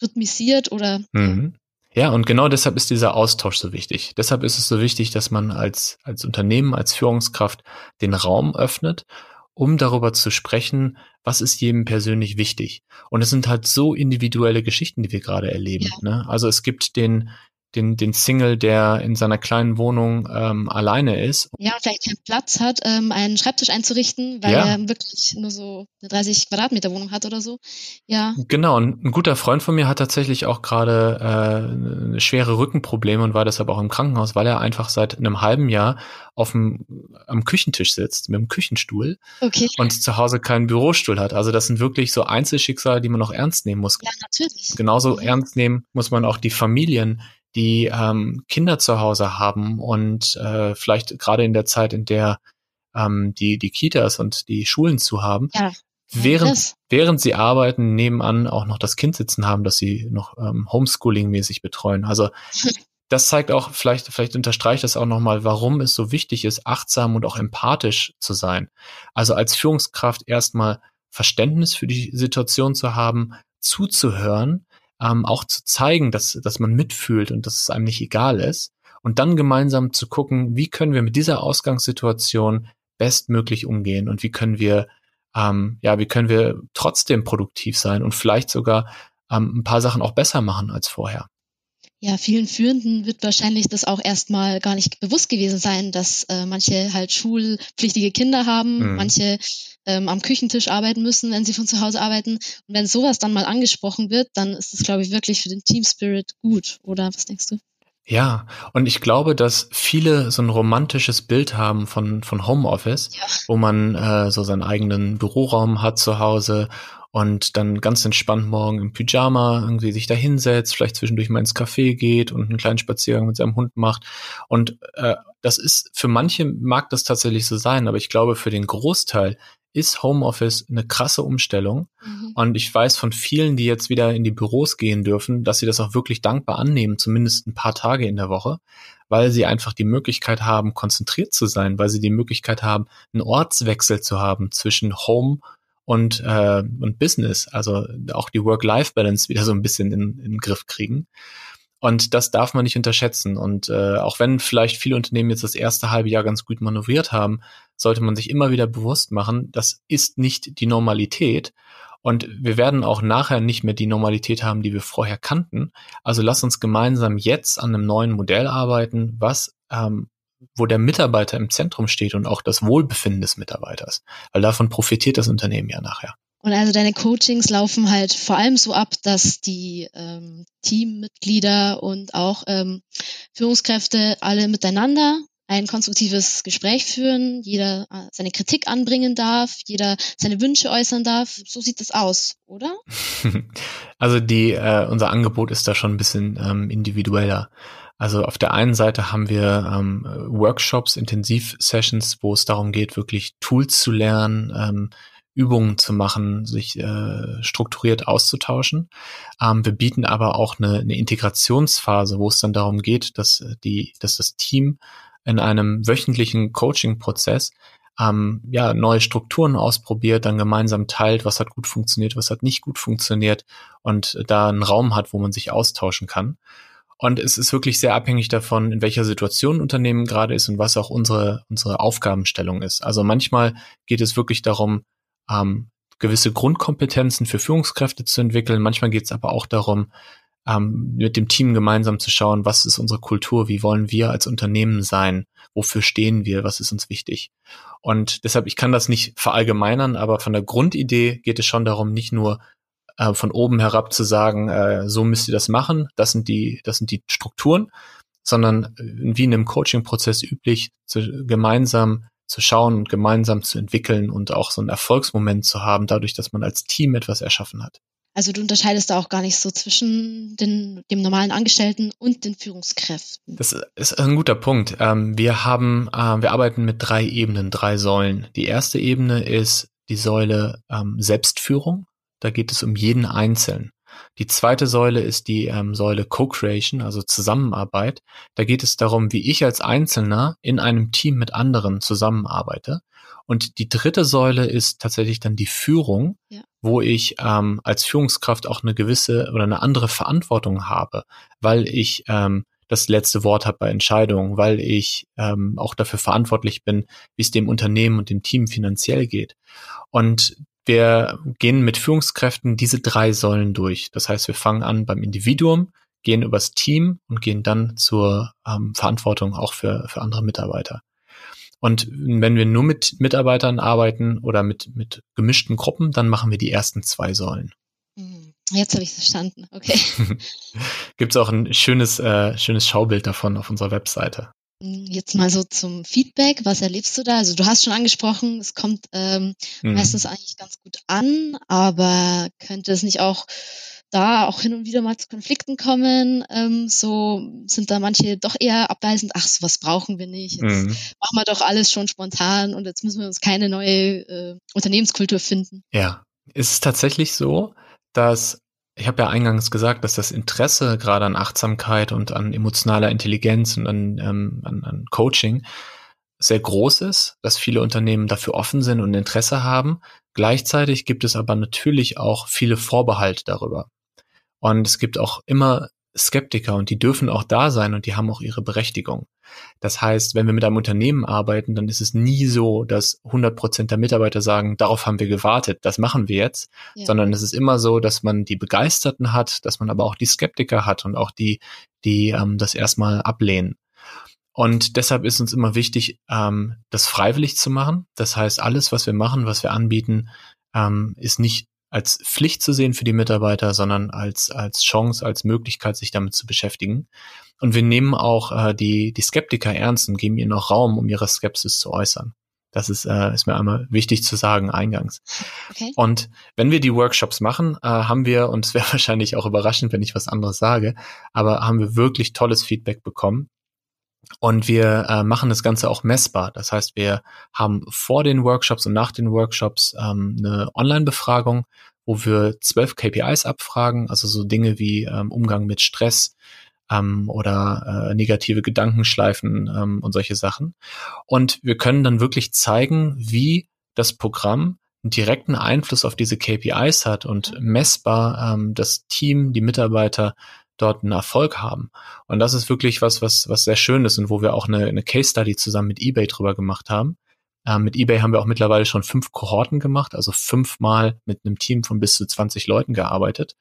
rhythmisiert oder?
Mhm. Ja, und genau deshalb ist dieser Austausch so wichtig. Deshalb ist es so wichtig, dass man als, als Unternehmen, als Führungskraft den Raum öffnet, um darüber zu sprechen, was ist jedem persönlich wichtig. Und es sind halt so individuelle Geschichten, die wir gerade erleben. Ja. Ne? Also es gibt den, den, den Single, der in seiner kleinen Wohnung ähm, alleine ist.
Ja, vielleicht keinen Platz hat, ähm, einen Schreibtisch einzurichten, weil ja. er wirklich nur so eine 30 Quadratmeter Wohnung hat oder so. Ja.
Genau, und ein guter Freund von mir hat tatsächlich auch gerade äh, schwere Rückenprobleme und war deshalb auch im Krankenhaus, weil er einfach seit einem halben Jahr auf dem, am Küchentisch sitzt, mit dem Küchenstuhl
okay.
und zu Hause keinen Bürostuhl hat. Also das sind wirklich so Einzelschicksale, die man auch ernst nehmen muss.
Ja, natürlich.
Genauso mhm. ernst nehmen muss man auch die Familien, die ähm, Kinder zu Hause haben und äh, vielleicht gerade in der Zeit, in der ähm, die, die Kitas und die Schulen zu haben,
ja.
während, während sie arbeiten, nebenan auch noch das Kind sitzen haben, dass sie noch ähm, Homeschooling-mäßig betreuen. Also das zeigt auch, vielleicht, vielleicht unterstreicht das auch nochmal, warum es so wichtig ist, achtsam und auch empathisch zu sein. Also als Führungskraft erstmal Verständnis für die Situation zu haben, zuzuhören, ähm, auch zu zeigen, dass, dass man mitfühlt und dass es einem nicht egal ist. Und dann gemeinsam zu gucken, wie können wir mit dieser Ausgangssituation bestmöglich umgehen und wie können wir, ähm, ja, wie können wir trotzdem produktiv sein und vielleicht sogar ähm, ein paar Sachen auch besser machen als vorher.
Ja, vielen Führenden wird wahrscheinlich das auch erstmal gar nicht bewusst gewesen sein, dass äh, manche halt schulpflichtige Kinder haben, mhm. manche ähm, am Küchentisch arbeiten müssen, wenn sie von zu Hause arbeiten. Und wenn sowas dann mal angesprochen wird, dann ist es, glaube ich, wirklich für den Team Spirit gut, oder was denkst du?
Ja, und ich glaube, dass viele so ein romantisches Bild haben von, von Homeoffice, ja. wo man äh, so seinen eigenen Büroraum hat zu Hause und dann ganz entspannt morgen im Pyjama irgendwie sich da hinsetzt, vielleicht zwischendurch mal ins Café geht und einen kleinen Spaziergang mit seinem Hund macht. Und äh, das ist für manche mag das tatsächlich so sein, aber ich glaube, für den Großteil ist Homeoffice eine krasse Umstellung. Mhm. Und ich weiß von vielen, die jetzt wieder in die Büros gehen dürfen, dass sie das auch wirklich dankbar annehmen, zumindest ein paar Tage in der Woche, weil sie einfach die Möglichkeit haben, konzentriert zu sein, weil sie die Möglichkeit haben, einen Ortswechsel zu haben zwischen Home und, äh, und Business, also auch die Work-Life-Balance wieder so ein bisschen in, in den Griff kriegen. Und das darf man nicht unterschätzen. Und äh, auch wenn vielleicht viele Unternehmen jetzt das erste halbe Jahr ganz gut manövriert haben, sollte man sich immer wieder bewusst machen, das ist nicht die Normalität. Und wir werden auch nachher nicht mehr die Normalität haben, die wir vorher kannten. Also lass uns gemeinsam jetzt an einem neuen Modell arbeiten, was ähm, wo der Mitarbeiter im Zentrum steht und auch das Wohlbefinden des Mitarbeiters. Weil davon profitiert das Unternehmen ja nachher.
Und also deine Coachings laufen halt vor allem so ab, dass die ähm, Teammitglieder und auch ähm, Führungskräfte alle miteinander ein konstruktives Gespräch führen, jeder äh, seine Kritik anbringen darf, jeder seine Wünsche äußern darf. So sieht das aus, oder?
Also die, äh, unser Angebot ist da schon ein bisschen ähm, individueller. Also auf der einen Seite haben wir ähm, Workshops, Intensivsessions, wo es darum geht, wirklich Tools zu lernen, ähm, Übungen zu machen, sich äh, strukturiert auszutauschen. Ähm, wir bieten aber auch eine, eine Integrationsphase, wo es dann darum geht, dass äh, die, dass das Team in einem wöchentlichen Coaching-Prozess ähm, ja, neue Strukturen ausprobiert, dann gemeinsam teilt, was hat gut funktioniert, was hat nicht gut funktioniert und da einen Raum hat, wo man sich austauschen kann. Und es ist wirklich sehr abhängig davon, in welcher Situation ein Unternehmen gerade ist und was auch unsere, unsere Aufgabenstellung ist. Also manchmal geht es wirklich darum, ähm, gewisse Grundkompetenzen für Führungskräfte zu entwickeln. Manchmal geht es aber auch darum, ähm, mit dem Team gemeinsam zu schauen, was ist unsere Kultur, wie wollen wir als Unternehmen sein, wofür stehen wir, was ist uns wichtig. Und deshalb, ich kann das nicht verallgemeinern, aber von der Grundidee geht es schon darum, nicht nur äh, von oben herab zu sagen, äh, so müsst ihr das machen, das sind die, das sind die Strukturen, sondern wie in einem Coaching-Prozess üblich, zu, gemeinsam zu schauen und gemeinsam zu entwickeln und auch so einen Erfolgsmoment zu haben, dadurch, dass man als Team etwas erschaffen hat.
Also du unterscheidest da auch gar nicht so zwischen den, dem normalen Angestellten und den Führungskräften.
Das ist ein guter Punkt. Ähm, wir haben, äh, wir arbeiten mit drei Ebenen, drei Säulen. Die erste Ebene ist die Säule ähm, Selbstführung. Da geht es um jeden Einzelnen. Die zweite Säule ist die ähm, Säule Co-Creation, also Zusammenarbeit. Da geht es darum, wie ich als Einzelner in einem Team mit anderen zusammenarbeite. Und die dritte Säule ist tatsächlich dann die Führung, ja. wo ich ähm, als Führungskraft auch eine gewisse oder eine andere Verantwortung habe, weil ich ähm, das letzte Wort habe bei Entscheidungen, weil ich ähm, auch dafür verantwortlich bin, wie es dem Unternehmen und dem Team finanziell geht. Und wir gehen mit Führungskräften diese drei Säulen durch. Das heißt, wir fangen an beim Individuum, gehen übers Team und gehen dann zur ähm, Verantwortung auch für, für andere Mitarbeiter. Und wenn wir nur mit Mitarbeitern arbeiten oder mit, mit gemischten Gruppen, dann machen wir die ersten zwei Säulen.
Hm, jetzt habe ich verstanden. Okay.
Gibt es auch ein schönes, äh, schönes Schaubild davon auf unserer Webseite.
Jetzt mal so zum Feedback. Was erlebst du da? Also du hast schon angesprochen, es kommt ähm, mhm. meistens eigentlich ganz gut an, aber könnte es nicht auch da auch hin und wieder mal zu Konflikten kommen? Ähm, so sind da manche doch eher abweisend. Ach, so was brauchen wir nicht. Jetzt mhm. machen wir doch alles schon spontan und jetzt müssen wir uns keine neue äh, Unternehmenskultur finden.
Ja, ist es tatsächlich so, dass ich habe ja eingangs gesagt, dass das Interesse gerade an Achtsamkeit und an emotionaler Intelligenz und an, ähm, an, an Coaching sehr groß ist, dass viele Unternehmen dafür offen sind und Interesse haben. Gleichzeitig gibt es aber natürlich auch viele Vorbehalte darüber. Und es gibt auch immer Skeptiker und die dürfen auch da sein und die haben auch ihre Berechtigung. Das heißt, wenn wir mit einem Unternehmen arbeiten, dann ist es nie so, dass 100 Prozent der Mitarbeiter sagen, darauf haben wir gewartet, das machen wir jetzt, ja. sondern es ist immer so, dass man die Begeisterten hat, dass man aber auch die Skeptiker hat und auch die, die ähm, das erstmal ablehnen. Und deshalb ist uns immer wichtig, ähm, das freiwillig zu machen. Das heißt, alles, was wir machen, was wir anbieten, ähm, ist nicht als Pflicht zu sehen für die Mitarbeiter, sondern als, als Chance, als Möglichkeit, sich damit zu beschäftigen. Und wir nehmen auch äh, die, die Skeptiker ernst und geben ihnen auch Raum, um ihre Skepsis zu äußern. Das ist, äh, ist mir einmal wichtig zu sagen eingangs. Okay. Und wenn wir die Workshops machen, äh, haben wir, und es wäre wahrscheinlich auch überraschend, wenn ich was anderes sage, aber haben wir wirklich tolles Feedback bekommen. Und wir äh, machen das Ganze auch messbar. Das heißt, wir haben vor den Workshops und nach den Workshops ähm, eine Online-Befragung, wo wir zwölf KPIs abfragen, also so Dinge wie ähm, Umgang mit Stress ähm, oder äh, negative Gedankenschleifen ähm, und solche Sachen. Und wir können dann wirklich zeigen, wie das Programm einen direkten Einfluss auf diese KPIs hat und messbar ähm, das Team, die Mitarbeiter dort einen Erfolg haben. Und das ist wirklich was, was, was sehr schön ist und wo wir auch eine, eine Case Study zusammen mit eBay drüber gemacht haben. Ähm, mit eBay haben wir auch mittlerweile schon fünf Kohorten gemacht, also fünfmal mit einem Team von bis zu 20 Leuten gearbeitet.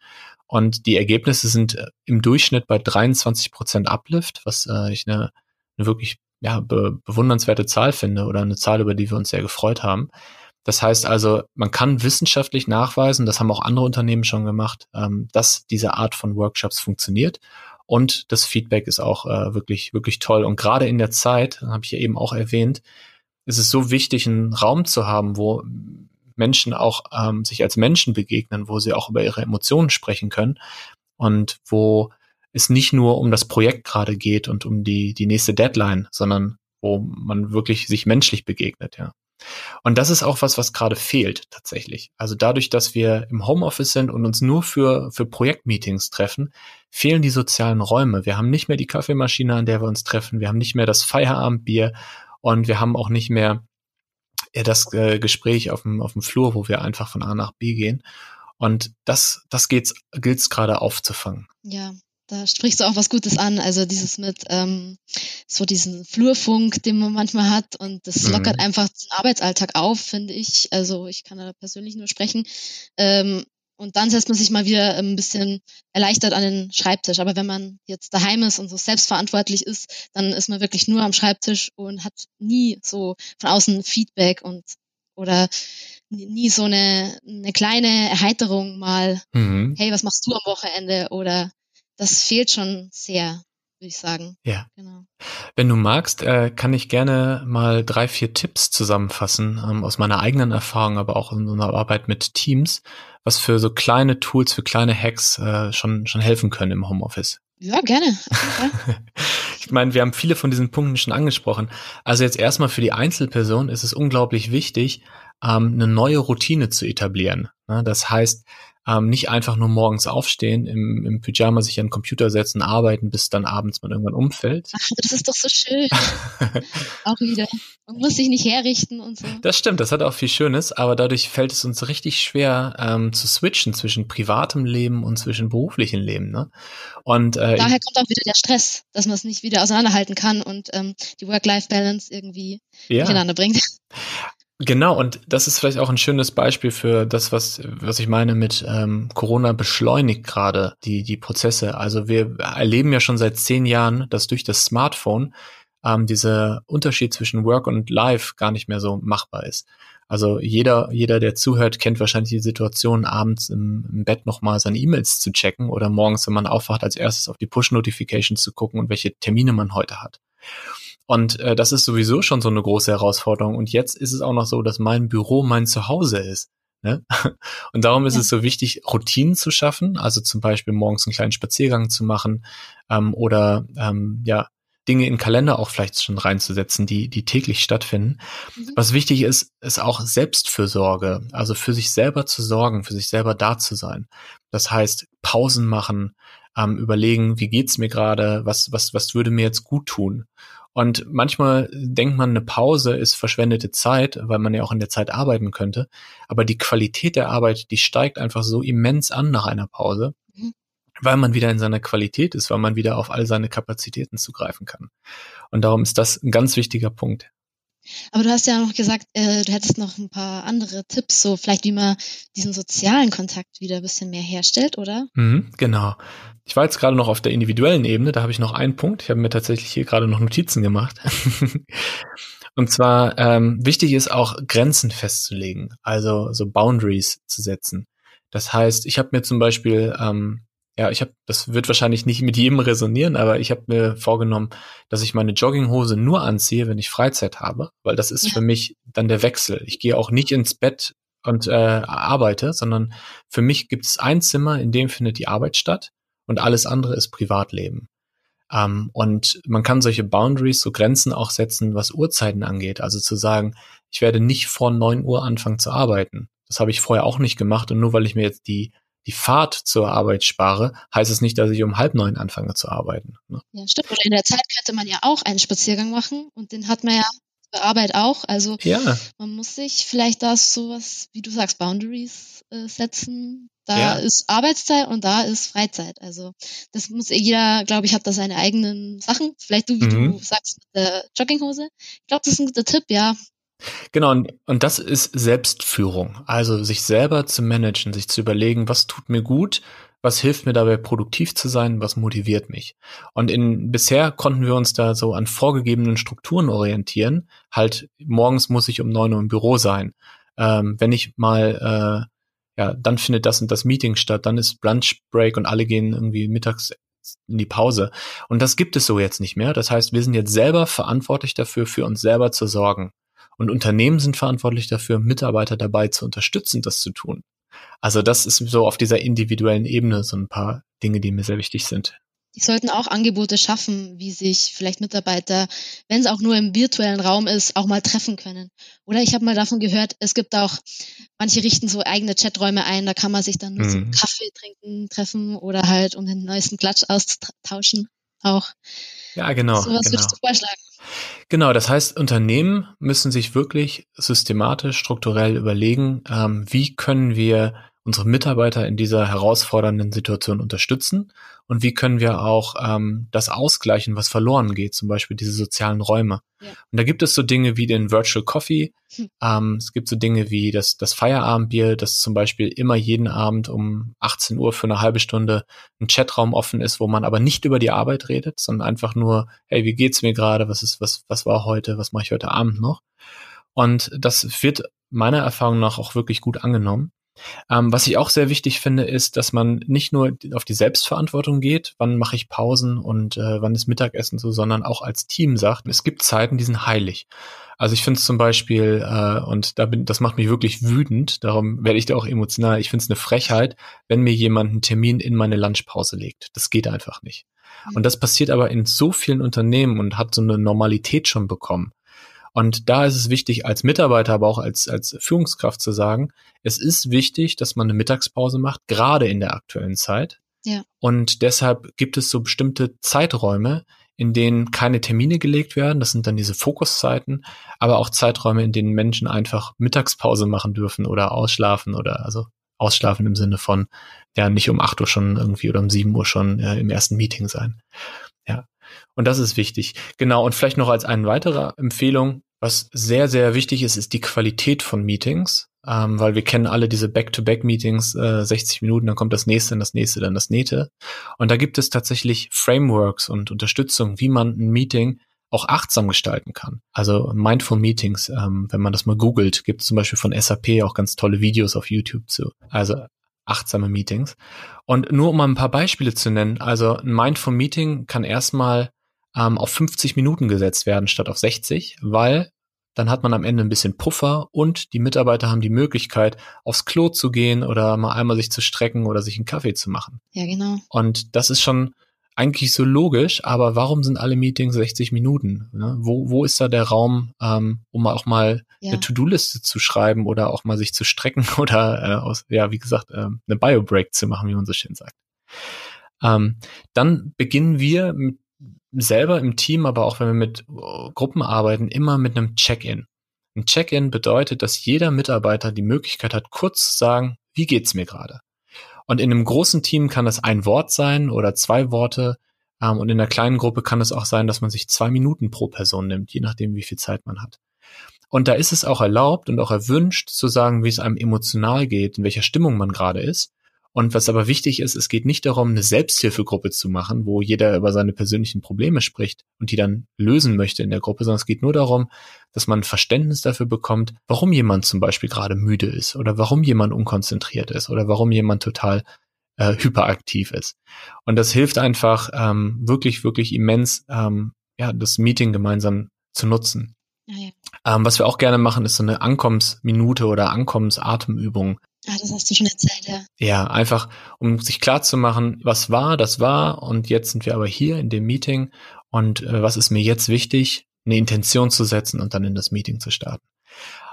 Und die Ergebnisse sind äh, im Durchschnitt bei 23 Prozent Uplift, was äh, ich eine, eine wirklich ja, be bewundernswerte Zahl finde oder eine Zahl, über die wir uns sehr gefreut haben. Das heißt also, man kann wissenschaftlich nachweisen, das haben auch andere Unternehmen schon gemacht, ähm, dass diese Art von Workshops funktioniert. Und das Feedback ist auch äh, wirklich, wirklich toll. Und gerade in der Zeit, habe ich ja eben auch erwähnt, ist es so wichtig, einen Raum zu haben, wo Menschen auch ähm, sich als Menschen begegnen, wo sie auch über ihre Emotionen sprechen können und wo es nicht nur um das Projekt gerade geht und um die, die nächste Deadline, sondern wo man wirklich sich menschlich begegnet, ja. Und das ist auch was, was gerade fehlt tatsächlich. Also dadurch, dass wir im Homeoffice sind und uns nur für, für Projektmeetings treffen, fehlen die sozialen Räume. Wir haben nicht mehr die Kaffeemaschine, an der wir uns treffen. Wir haben nicht mehr das Feierabendbier und wir haben auch nicht mehr das äh, Gespräch auf dem, auf dem Flur, wo wir einfach von A nach B gehen. Und das, das gilt es gerade aufzufangen.
Ja, da sprichst du auch was Gutes an. Also dieses mit ähm, so diesen Flurfunk, den man manchmal hat und das mhm. lockert einfach den Arbeitsalltag auf, finde ich. Also ich kann da persönlich nur sprechen. Ähm, und dann setzt man sich mal wieder ein bisschen erleichtert an den Schreibtisch. Aber wenn man jetzt daheim ist und so selbstverantwortlich ist, dann ist man wirklich nur am Schreibtisch und hat nie so von außen Feedback und oder nie so eine, eine kleine Erheiterung mal, mhm. hey, was machst du am Wochenende? Oder das fehlt schon sehr, würde ich sagen.
Ja. Genau. Wenn du magst, äh, kann ich gerne mal drei, vier Tipps zusammenfassen ähm, aus meiner eigenen Erfahrung, aber auch in unserer Arbeit mit Teams, was für so kleine Tools, für kleine Hacks äh, schon, schon helfen können im Homeoffice.
Ja, gerne.
ich meine, wir haben viele von diesen Punkten schon angesprochen. Also jetzt erstmal für die Einzelperson ist es unglaublich wichtig, ähm, eine neue Routine zu etablieren. Ne? Das heißt, ähm, nicht einfach nur morgens aufstehen, im, im Pyjama sich an den Computer setzen, arbeiten, bis dann abends man irgendwann umfällt.
Ach, das ist doch so schön. auch wieder. Man muss sich nicht herrichten und so.
Das stimmt, das hat auch viel Schönes, aber dadurch fällt es uns richtig schwer ähm, zu switchen zwischen privatem Leben und zwischen beruflichem Leben. Ne? Und
äh, daher kommt auch wieder der Stress, dass man es nicht wieder auseinanderhalten kann und ähm, die Work-Life-Balance irgendwie ja. miteinander bringt.
Genau, und das ist vielleicht auch ein schönes Beispiel für das, was, was ich meine mit ähm, Corona beschleunigt gerade die, die Prozesse. Also wir erleben ja schon seit zehn Jahren, dass durch das Smartphone ähm, dieser Unterschied zwischen Work und Life gar nicht mehr so machbar ist. Also jeder, jeder, der zuhört, kennt wahrscheinlich die Situation, abends im, im Bett nochmal seine E-Mails zu checken oder morgens, wenn man aufwacht, als erstes auf die Push-Notifications zu gucken und welche Termine man heute hat. Und äh, das ist sowieso schon so eine große Herausforderung. Und jetzt ist es auch noch so, dass mein Büro mein Zuhause ist. Ne? Und darum ist ja. es so wichtig, Routinen zu schaffen, also zum Beispiel morgens einen kleinen Spaziergang zu machen ähm, oder ähm, ja Dinge in Kalender auch vielleicht schon reinzusetzen, die die täglich stattfinden. Mhm. Was wichtig ist, ist auch Selbstfürsorge, also für sich selber zu sorgen, für sich selber da zu sein. Das heißt Pausen machen, ähm, überlegen, wie geht's mir gerade, was was was würde mir jetzt gut tun und manchmal denkt man, eine Pause ist verschwendete Zeit, weil man ja auch in der Zeit arbeiten könnte. Aber die Qualität der Arbeit, die steigt einfach so immens an nach einer Pause. Mhm. weil man wieder in seiner Qualität ist, weil man wieder auf all seine Kapazitäten zugreifen kann. Und darum ist das ein ganz wichtiger Punkt.
Aber du hast ja noch gesagt, äh, du hättest noch ein paar andere Tipps, so vielleicht wie man diesen sozialen Kontakt wieder ein bisschen mehr herstellt, oder?
Mhm, genau. Ich war jetzt gerade noch auf der individuellen Ebene, da habe ich noch einen Punkt. Ich habe mir tatsächlich hier gerade noch Notizen gemacht. Und zwar ähm, wichtig ist auch Grenzen festzulegen, also so Boundaries zu setzen. Das heißt, ich habe mir zum Beispiel ähm, ja, ich habe, das wird wahrscheinlich nicht mit jedem resonieren, aber ich habe mir vorgenommen, dass ich meine Jogginghose nur anziehe, wenn ich Freizeit habe, weil das ist ja. für mich dann der Wechsel. Ich gehe auch nicht ins Bett und äh, arbeite, sondern für mich gibt es ein Zimmer, in dem findet die Arbeit statt und alles andere ist Privatleben. Ähm, und man kann solche Boundaries, so Grenzen auch setzen, was Uhrzeiten angeht. Also zu sagen, ich werde nicht vor neun Uhr anfangen zu arbeiten. Das habe ich vorher auch nicht gemacht und nur weil ich mir jetzt die die Fahrt zur Arbeit spare, heißt es nicht, dass ich um halb neun anfange zu arbeiten.
Ne? Ja, stimmt. Oder in der Zeit könnte man ja auch einen Spaziergang machen und den hat man ja zur Arbeit auch. Also
ja.
man muss sich vielleicht da sowas, wie du sagst, Boundaries äh, setzen. Da ja. ist Arbeitszeit und da ist Freizeit. Also das muss jeder, glaube ich, hat da seine eigenen Sachen. Vielleicht du, wie mhm. du sagst, mit der Jogginghose. Ich glaube, das ist ein guter Tipp, ja.
Genau, und, und das ist Selbstführung. Also sich selber zu managen, sich zu überlegen, was tut mir gut, was hilft mir dabei, produktiv zu sein, was motiviert mich. Und in bisher konnten wir uns da so an vorgegebenen Strukturen orientieren. Halt, morgens muss ich um neun Uhr im Büro sein. Ähm, wenn ich mal, äh, ja, dann findet das und das Meeting statt, dann ist Lunch Break und alle gehen irgendwie mittags in die Pause. Und das gibt es so jetzt nicht mehr. Das heißt, wir sind jetzt selber verantwortlich dafür, für uns selber zu sorgen. Und Unternehmen sind verantwortlich dafür, Mitarbeiter dabei zu unterstützen, das zu tun. Also das ist so auf dieser individuellen Ebene so ein paar Dinge, die mir sehr wichtig sind.
Die sollten auch Angebote schaffen, wie sich vielleicht Mitarbeiter, wenn es auch nur im virtuellen Raum ist, auch mal treffen können. Oder ich habe mal davon gehört, es gibt auch, manche richten so eigene Chaträume ein, da kann man sich dann nur mhm. so Kaffee trinken, treffen oder halt um den neuesten Klatsch auszutauschen auch.
Ja, genau.
So was
genau.
würdest du vorschlagen?
Genau, das heißt, Unternehmen müssen sich wirklich systematisch, strukturell überlegen, ähm, wie können wir unsere Mitarbeiter in dieser herausfordernden Situation unterstützen und wie können wir auch ähm, das ausgleichen, was verloren geht, zum Beispiel diese sozialen Räume. Ja. Und da gibt es so Dinge wie den Virtual Coffee, hm. ähm, es gibt so Dinge wie das, das Feierabendbier, das zum Beispiel immer jeden Abend um 18 Uhr für eine halbe Stunde ein Chatraum offen ist, wo man aber nicht über die Arbeit redet, sondern einfach nur, hey, wie geht's mir gerade, was ist, was, was war heute, was mache ich heute Abend noch? Und das wird meiner Erfahrung nach auch wirklich gut angenommen. Ähm, was ich auch sehr wichtig finde, ist, dass man nicht nur auf die Selbstverantwortung geht, wann mache ich Pausen und äh, wann ist Mittagessen so, sondern auch als Team sagt, es gibt Zeiten, die sind heilig. Also ich finde es zum Beispiel, äh, und da bin, das macht mich wirklich wütend, darum werde ich da auch emotional, ich finde es eine Frechheit, wenn mir jemand einen Termin in meine Lunchpause legt. Das geht einfach nicht. Und das passiert aber in so vielen Unternehmen und hat so eine Normalität schon bekommen. Und da ist es wichtig, als Mitarbeiter, aber auch als, als Führungskraft zu sagen, es ist wichtig, dass man eine Mittagspause macht, gerade in der aktuellen Zeit.
Ja.
Und deshalb gibt es so bestimmte Zeiträume, in denen keine Termine gelegt werden. Das sind dann diese Fokuszeiten, aber auch Zeiträume, in denen Menschen einfach Mittagspause machen dürfen oder ausschlafen oder also ausschlafen im Sinne von ja nicht um acht Uhr schon irgendwie oder um sieben Uhr schon äh, im ersten Meeting sein. Ja. Und das ist wichtig. Genau. Und vielleicht noch als eine weitere Empfehlung, was sehr, sehr wichtig ist, ist die Qualität von Meetings, ähm, weil wir kennen alle diese Back-to-Back-Meetings, äh, 60 Minuten, dann kommt das nächste, dann das nächste, dann das nächste. Und da gibt es tatsächlich Frameworks und Unterstützung, wie man ein Meeting auch achtsam gestalten kann. Also Mindful Meetings, ähm, wenn man das mal googelt, gibt es zum Beispiel von SAP auch ganz tolle Videos auf YouTube zu. Also achtsame Meetings. Und nur um mal ein paar Beispiele zu nennen, also ein Mindful Meeting kann erstmal ähm, auf 50 Minuten gesetzt werden statt auf 60, weil dann hat man am Ende ein bisschen Puffer und die Mitarbeiter haben die Möglichkeit, aufs Klo zu gehen oder mal einmal sich zu strecken oder sich einen Kaffee zu machen.
Ja, genau.
Und das ist schon eigentlich so logisch, aber warum sind alle Meetings 60 Minuten? Ne? Wo, wo ist da der Raum, ähm, um auch mal ja. eine To-Do-Liste zu schreiben oder auch mal sich zu strecken oder äh, aus, ja, wie gesagt, äh, eine Bio-Break zu machen, wie man so schön sagt. Ähm, dann beginnen wir mit, selber im Team, aber auch wenn wir mit äh, Gruppen arbeiten, immer mit einem Check-in. Ein Check-in bedeutet, dass jeder Mitarbeiter die Möglichkeit hat, kurz zu sagen, wie geht's mir gerade? Und in einem großen Team kann das ein Wort sein oder zwei Worte. Ähm, und in einer kleinen Gruppe kann es auch sein, dass man sich zwei Minuten pro Person nimmt, je nachdem, wie viel Zeit man hat. Und da ist es auch erlaubt und auch erwünscht zu sagen, wie es einem emotional geht, in welcher Stimmung man gerade ist. Und was aber wichtig ist, es geht nicht darum, eine Selbsthilfegruppe zu machen, wo jeder über seine persönlichen Probleme spricht und die dann lösen möchte in der Gruppe, sondern es geht nur darum, dass man Verständnis dafür bekommt, warum jemand zum Beispiel gerade müde ist oder warum jemand unkonzentriert ist oder warum jemand total äh, hyperaktiv ist. Und das hilft einfach ähm, wirklich, wirklich immens, ähm, ja, das Meeting gemeinsam zu nutzen. Ja, ja. Ähm, was wir auch gerne machen, ist so eine Ankommensminute oder Ankommensatemübung.
Ah, das hast du schon erzählt, ja.
Ja, einfach, um sich klar zu machen, was war, das war und jetzt sind wir aber hier in dem Meeting und äh, was ist mir jetzt wichtig, eine Intention zu setzen und dann in das Meeting zu starten.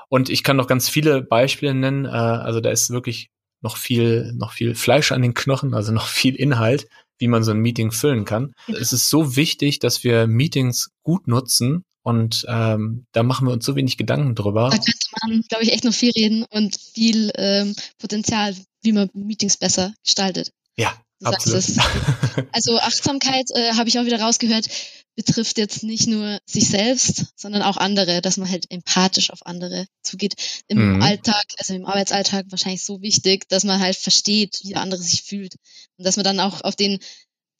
Und ich kann noch ganz viele Beispiele nennen, äh, also da ist wirklich noch viel, noch viel Fleisch an den Knochen, also noch viel Inhalt, wie man so ein Meeting füllen kann. Mhm. Es ist so wichtig, dass wir Meetings gut nutzen und ähm, da machen wir uns so wenig Gedanken drüber.
Da könnte man, glaube ich, echt noch viel reden und viel ähm, Potenzial, wie man Meetings besser gestaltet.
Ja, absolut.
also Achtsamkeit äh, habe ich auch wieder rausgehört, betrifft jetzt nicht nur sich selbst, sondern auch andere, dass man halt empathisch auf andere zugeht. Im mhm. Alltag, also im Arbeitsalltag wahrscheinlich so wichtig, dass man halt versteht, wie der andere sich fühlt und dass man dann auch auf den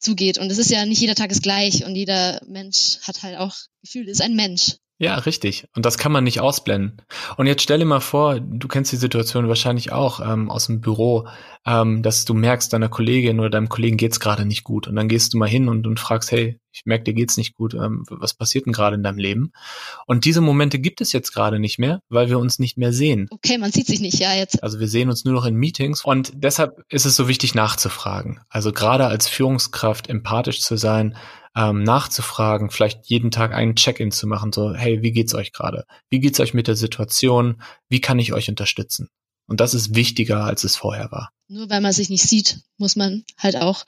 zugeht. Und es ist ja nicht jeder Tag ist gleich und jeder Mensch hat halt auch Gefühle, ist ein Mensch.
Ja, richtig. Und das kann man nicht ausblenden. Und jetzt stell dir mal vor, du kennst die Situation wahrscheinlich auch ähm, aus dem Büro, ähm, dass du merkst, deiner Kollegin oder deinem Kollegen geht's gerade nicht gut. Und dann gehst du mal hin und, und fragst, hey, ich merke, dir geht's nicht gut. Ähm, was passiert denn gerade in deinem Leben? Und diese Momente gibt es jetzt gerade nicht mehr, weil wir uns nicht mehr sehen.
Okay, man sieht sich nicht, ja, jetzt.
Also wir sehen uns nur noch in Meetings. Und deshalb ist es so wichtig nachzufragen. Also gerade als Führungskraft empathisch zu sein, ähm, nachzufragen, vielleicht jeden Tag einen Check-in zu machen, so, hey, wie geht's euch gerade? Wie geht's euch mit der Situation? Wie kann ich euch unterstützen? Und das ist wichtiger, als es vorher war.
Nur weil man sich nicht sieht, muss man halt auch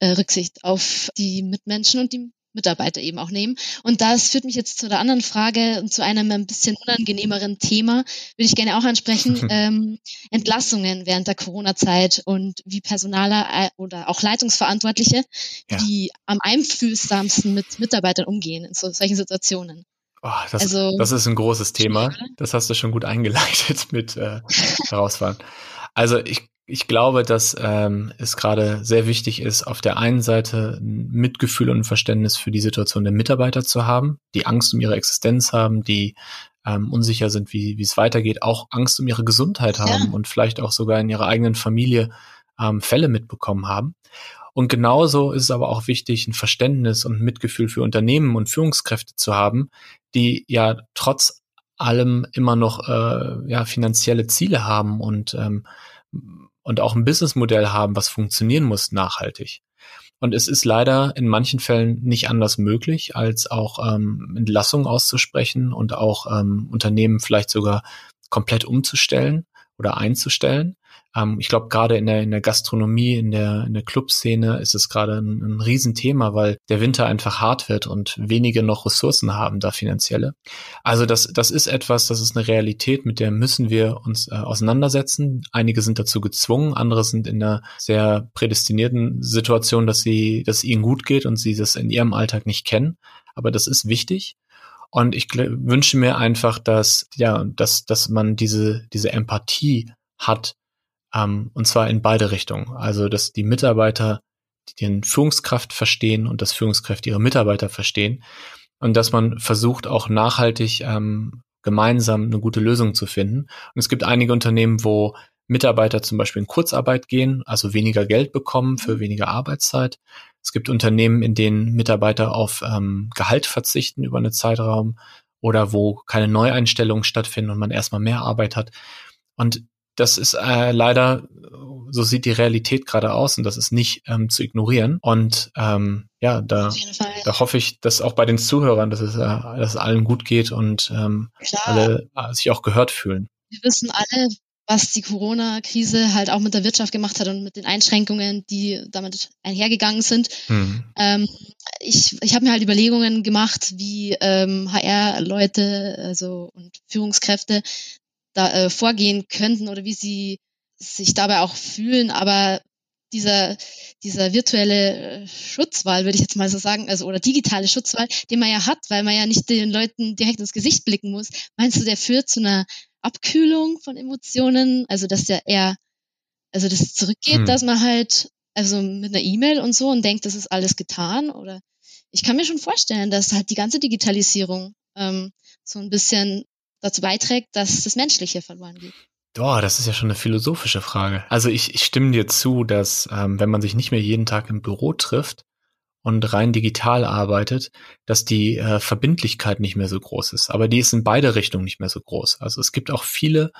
äh, Rücksicht auf die Mitmenschen und die Mitarbeiter eben auch nehmen. Und das führt mich jetzt zu der anderen Frage und zu einem ein bisschen unangenehmeren Thema, würde ich gerne auch ansprechen. ähm, Entlassungen während der Corona-Zeit und wie Personaler äh, oder auch Leitungsverantwortliche, ja. die am einfühlsamsten mit Mitarbeitern umgehen in so, solchen Situationen.
Oh, das, also, das ist ein großes Thema. Das hast du schon gut eingeleitet mit äh, Herausfahren. Also ich ich glaube, dass ähm, es gerade sehr wichtig ist, auf der einen Seite ein Mitgefühl und ein Verständnis für die Situation der Mitarbeiter zu haben, die Angst um ihre Existenz haben, die ähm, unsicher sind, wie, wie es weitergeht, auch Angst um ihre Gesundheit haben ja. und vielleicht auch sogar in ihrer eigenen Familie ähm, Fälle mitbekommen haben. Und genauso ist es aber auch wichtig, ein Verständnis und ein Mitgefühl für Unternehmen und Führungskräfte zu haben, die ja trotz allem immer noch äh, ja, finanzielle Ziele haben und ähm, und auch ein Businessmodell haben, was funktionieren muss nachhaltig. Und es ist leider in manchen Fällen nicht anders möglich, als auch ähm, Entlassungen auszusprechen und auch ähm, Unternehmen vielleicht sogar komplett umzustellen oder einzustellen. Ähm, ich glaube, gerade in der, in der Gastronomie, in der, in der Clubszene ist es gerade ein, ein Riesenthema, weil der Winter einfach hart wird und wenige noch Ressourcen haben, da finanzielle. Also das, das ist etwas, das ist eine Realität, mit der müssen wir uns äh, auseinandersetzen. Einige sind dazu gezwungen, andere sind in einer sehr prädestinierten Situation, dass sie, dass ihnen gut geht und sie das in ihrem Alltag nicht kennen. Aber das ist wichtig. Und ich wünsche mir einfach, dass, ja, dass, dass man diese, diese Empathie hat, ähm, und zwar in beide Richtungen. Also, dass die Mitarbeiter den Führungskraft verstehen und dass Führungskräfte ihre Mitarbeiter verstehen und dass man versucht auch nachhaltig ähm, gemeinsam eine gute Lösung zu finden. Und es gibt einige Unternehmen, wo Mitarbeiter zum Beispiel in Kurzarbeit gehen, also weniger Geld bekommen für mhm. weniger Arbeitszeit. Es gibt Unternehmen, in denen Mitarbeiter auf ähm, Gehalt verzichten über einen Zeitraum oder wo keine Neueinstellungen stattfinden und man erstmal mehr Arbeit hat. Und das ist äh, leider, so sieht die Realität gerade aus und das ist nicht ähm, zu ignorieren. Und ähm, ja, da, da hoffe ich, dass auch bei den Zuhörern, dass es, äh, dass es allen gut geht und ähm, alle äh, sich auch gehört fühlen.
Wir wissen alle, was die Corona-Krise halt auch mit der Wirtschaft gemacht hat und mit den Einschränkungen, die damit einhergegangen sind. Mhm. Ähm, ich ich habe mir halt Überlegungen gemacht, wie ähm, HR-Leute also und Führungskräfte da äh, vorgehen könnten oder wie sie sich dabei auch fühlen. Aber dieser, dieser virtuelle äh, Schutzwall, würde ich jetzt mal so sagen, also oder digitale Schutzwall, den man ja hat, weil man ja nicht den Leuten direkt ins Gesicht blicken muss. Meinst du, der führt zu einer Abkühlung von Emotionen? Also dass der eher, also das zurückgeht, hm. dass man halt, also mit einer E-Mail und so und denkt, das ist alles getan? Oder ich kann mir schon vorstellen, dass halt die ganze Digitalisierung ähm, so ein bisschen dazu beiträgt, dass das Menschliche verloren geht.
Boah, das ist ja schon eine philosophische Frage. Also ich, ich stimme dir zu, dass ähm, wenn man sich nicht mehr jeden Tag im Büro trifft und rein digital arbeitet, dass die äh, Verbindlichkeit nicht mehr so groß ist. Aber die ist in beide Richtungen nicht mehr so groß. Also es gibt auch viele,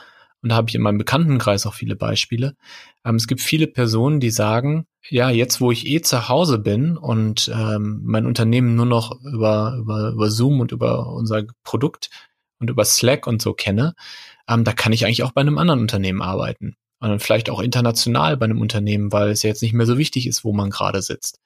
und da habe ich in meinem Bekanntenkreis auch viele Beispiele, ähm, es gibt viele Personen, die sagen, ja, jetzt wo ich eh zu Hause bin und ähm, mein Unternehmen nur noch über, über, über Zoom und über unser Produkt und über Slack und so kenne, ähm, da kann ich eigentlich auch bei einem anderen Unternehmen arbeiten. Und vielleicht auch international bei einem Unternehmen, weil es ja jetzt nicht mehr so wichtig ist, wo man gerade sitzt.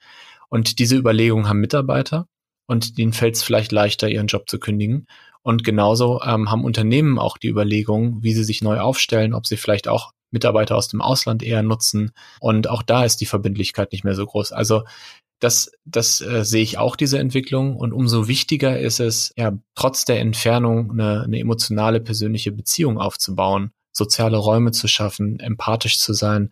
Und diese Überlegungen haben Mitarbeiter und denen fällt es vielleicht leichter, ihren Job zu kündigen. Und genauso ähm, haben Unternehmen auch die Überlegung, wie sie sich neu aufstellen, ob sie vielleicht auch Mitarbeiter aus dem Ausland eher nutzen. Und auch da ist die Verbindlichkeit nicht mehr so groß. Also das, das äh, sehe ich auch, diese Entwicklung. Und umso wichtiger ist es, ja, trotz der Entfernung eine, eine emotionale, persönliche Beziehung aufzubauen, soziale Räume zu schaffen, empathisch zu sein.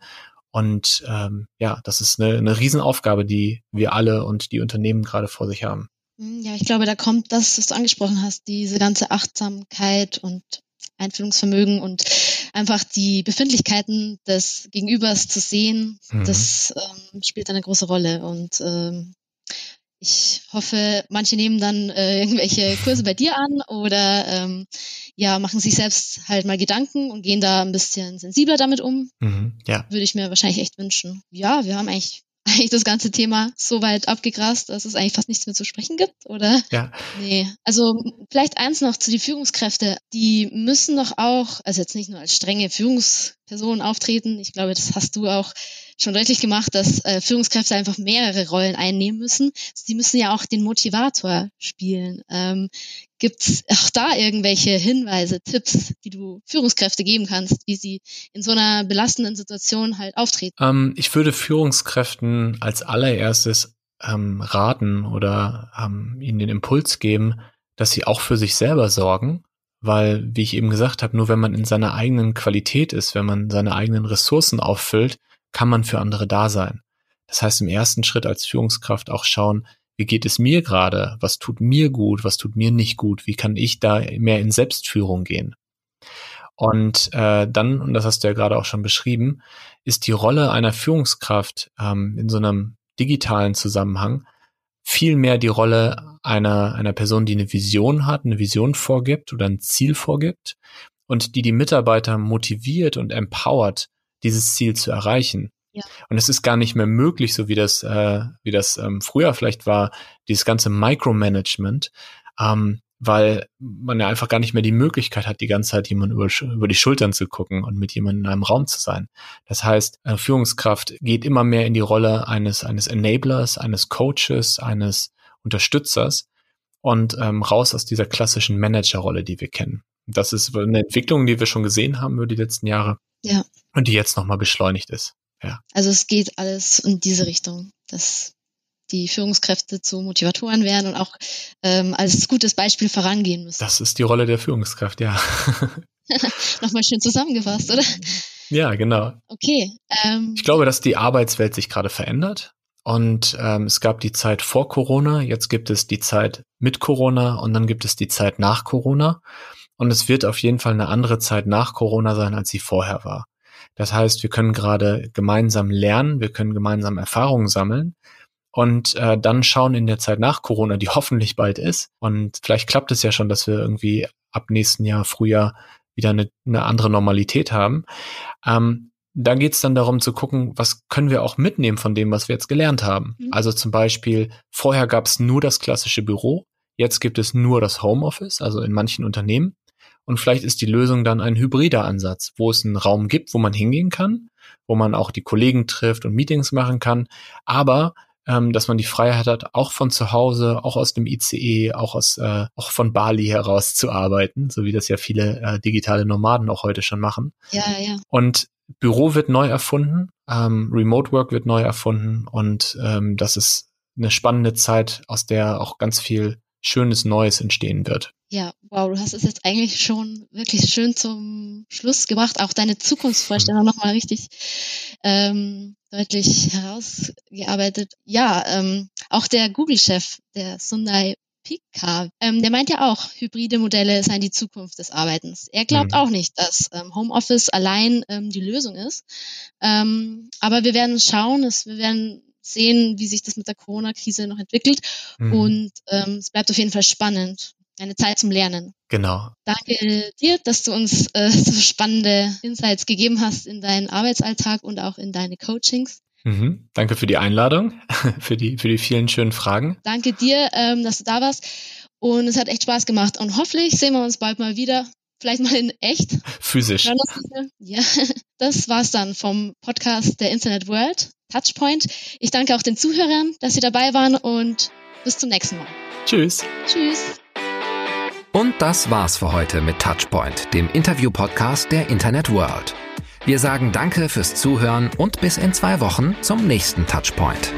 Und ähm, ja, das ist eine, eine Riesenaufgabe, die wir alle und die Unternehmen gerade vor sich haben.
Hm, ja, ich glaube, da kommt das, was du angesprochen hast, diese ganze Achtsamkeit und Einfühlungsvermögen und einfach die Befindlichkeiten des Gegenübers zu sehen, mhm. das ähm, spielt eine große Rolle. Und ähm, ich hoffe, manche nehmen dann äh, irgendwelche Kurse bei dir an oder ähm, ja, machen sich selbst halt mal Gedanken und gehen da ein bisschen sensibler damit um. Mhm, ja. Würde ich mir wahrscheinlich echt wünschen. Ja, wir haben eigentlich eigentlich das ganze Thema so weit abgegrast, dass es eigentlich fast nichts mehr zu sprechen gibt, oder?
Ja.
Nee. Also vielleicht eins noch zu die Führungskräfte. Die müssen doch auch, also jetzt nicht nur als strenge Führungspersonen auftreten. Ich glaube, das hast du auch schon deutlich gemacht, dass äh, Führungskräfte einfach mehrere Rollen einnehmen müssen. Sie müssen ja auch den Motivator spielen. Ähm, Gibt es auch da irgendwelche Hinweise, Tipps, die du Führungskräfte geben kannst, wie sie in so einer belastenden Situation halt auftreten?
Ähm, ich würde Führungskräften als allererstes ähm, raten oder ähm, ihnen den Impuls geben, dass sie auch für sich selber sorgen, weil, wie ich eben gesagt habe, nur wenn man in seiner eigenen Qualität ist, wenn man seine eigenen Ressourcen auffüllt, kann man für andere da sein. Das heißt, im ersten Schritt als Führungskraft auch schauen, wie geht es mir gerade? Was tut mir gut? Was tut mir nicht gut? Wie kann ich da mehr in Selbstführung gehen? Und äh, dann, und das hast du ja gerade auch schon beschrieben, ist die Rolle einer Führungskraft ähm, in so einem digitalen Zusammenhang viel mehr die Rolle einer, einer Person, die eine Vision hat, eine Vision vorgibt oder ein Ziel vorgibt und die die Mitarbeiter motiviert und empowert, dieses Ziel zu erreichen. Ja. Und es ist gar nicht mehr möglich, so wie das, äh, wie das ähm, früher vielleicht war, dieses ganze Micromanagement, ähm, weil man ja einfach gar nicht mehr die Möglichkeit hat, die ganze Zeit jemand über, über die Schultern zu gucken und mit jemandem in einem Raum zu sein. Das heißt, äh, Führungskraft geht immer mehr in die Rolle eines, eines Enablers, eines Coaches, eines Unterstützers und ähm, raus aus dieser klassischen Managerrolle, die wir kennen. Das ist eine Entwicklung, die wir schon gesehen haben über die letzten Jahre.
Ja.
Und die jetzt nochmal beschleunigt ist. Ja.
Also es geht alles in diese Richtung, dass die Führungskräfte zu Motivatoren werden und auch ähm, als gutes Beispiel vorangehen müssen.
Das ist die Rolle der Führungskraft, ja.
Nochmal schön zusammengefasst, oder?
Ja, genau.
Okay.
Ähm, ich glaube, dass die Arbeitswelt sich gerade verändert. Und ähm, es gab die Zeit vor Corona, jetzt gibt es die Zeit mit Corona und dann gibt es die Zeit nach Corona. Und es wird auf jeden Fall eine andere Zeit nach Corona sein, als sie vorher war. Das heißt, wir können gerade gemeinsam lernen, wir können gemeinsam Erfahrungen sammeln und äh, dann schauen in der Zeit nach Corona, die hoffentlich bald ist. Und vielleicht klappt es ja schon, dass wir irgendwie ab nächsten Jahr, Frühjahr, wieder eine, eine andere Normalität haben. Ähm, da geht es dann darum zu gucken, was können wir auch mitnehmen von dem, was wir jetzt gelernt haben. Mhm. Also zum Beispiel, vorher gab es nur das klassische Büro, jetzt gibt es nur das Homeoffice, also in manchen Unternehmen. Und vielleicht ist die Lösung dann ein hybrider Ansatz, wo es einen Raum gibt, wo man hingehen kann, wo man auch die Kollegen trifft und Meetings machen kann, aber ähm, dass man die Freiheit hat, auch von zu Hause, auch aus dem ICE, auch aus äh, auch von Bali heraus zu arbeiten, so wie das ja viele äh, digitale Nomaden auch heute schon machen.
Ja, ja.
Und Büro wird neu erfunden Ähm, Remote Work wird neu erfunden und ähm, das ist eine spannende Zeit, aus der auch ganz viel schönes Neues entstehen wird.
Ja, wow, du hast es jetzt eigentlich schon wirklich schön zum Schluss gebracht, auch deine Zukunftsvorstellung nochmal richtig ähm, deutlich herausgearbeitet. Ja, ähm, auch der Google-Chef, der Sundai Pika, ähm, der meint ja auch, hybride Modelle seien die Zukunft des Arbeitens. Er glaubt mhm. auch nicht, dass ähm, Homeoffice allein ähm, die Lösung ist. Ähm, aber wir werden schauen, dass wir werden sehen, wie sich das mit der Corona-Krise noch entwickelt. Mhm. Und ähm, es bleibt auf jeden Fall spannend. Eine Zeit zum Lernen.
Genau.
Danke dir, dass du uns äh, so spannende Insights gegeben hast in deinen Arbeitsalltag und auch in deine Coachings.
Mhm. Danke für die Einladung, für die, für die vielen schönen Fragen.
Danke dir, ähm, dass du da warst. Und es hat echt Spaß gemacht. Und hoffentlich sehen wir uns bald mal wieder. Vielleicht mal in echt.
Physisch.
Ja, das war's dann vom Podcast der Internet World. Touchpoint. Ich danke auch den Zuhörern, dass sie dabei waren und bis zum nächsten Mal.
Tschüss.
Tschüss.
Und das war's für heute mit Touchpoint, dem Interview-Podcast der Internet World. Wir sagen Danke fürs Zuhören und bis in zwei Wochen zum nächsten Touchpoint.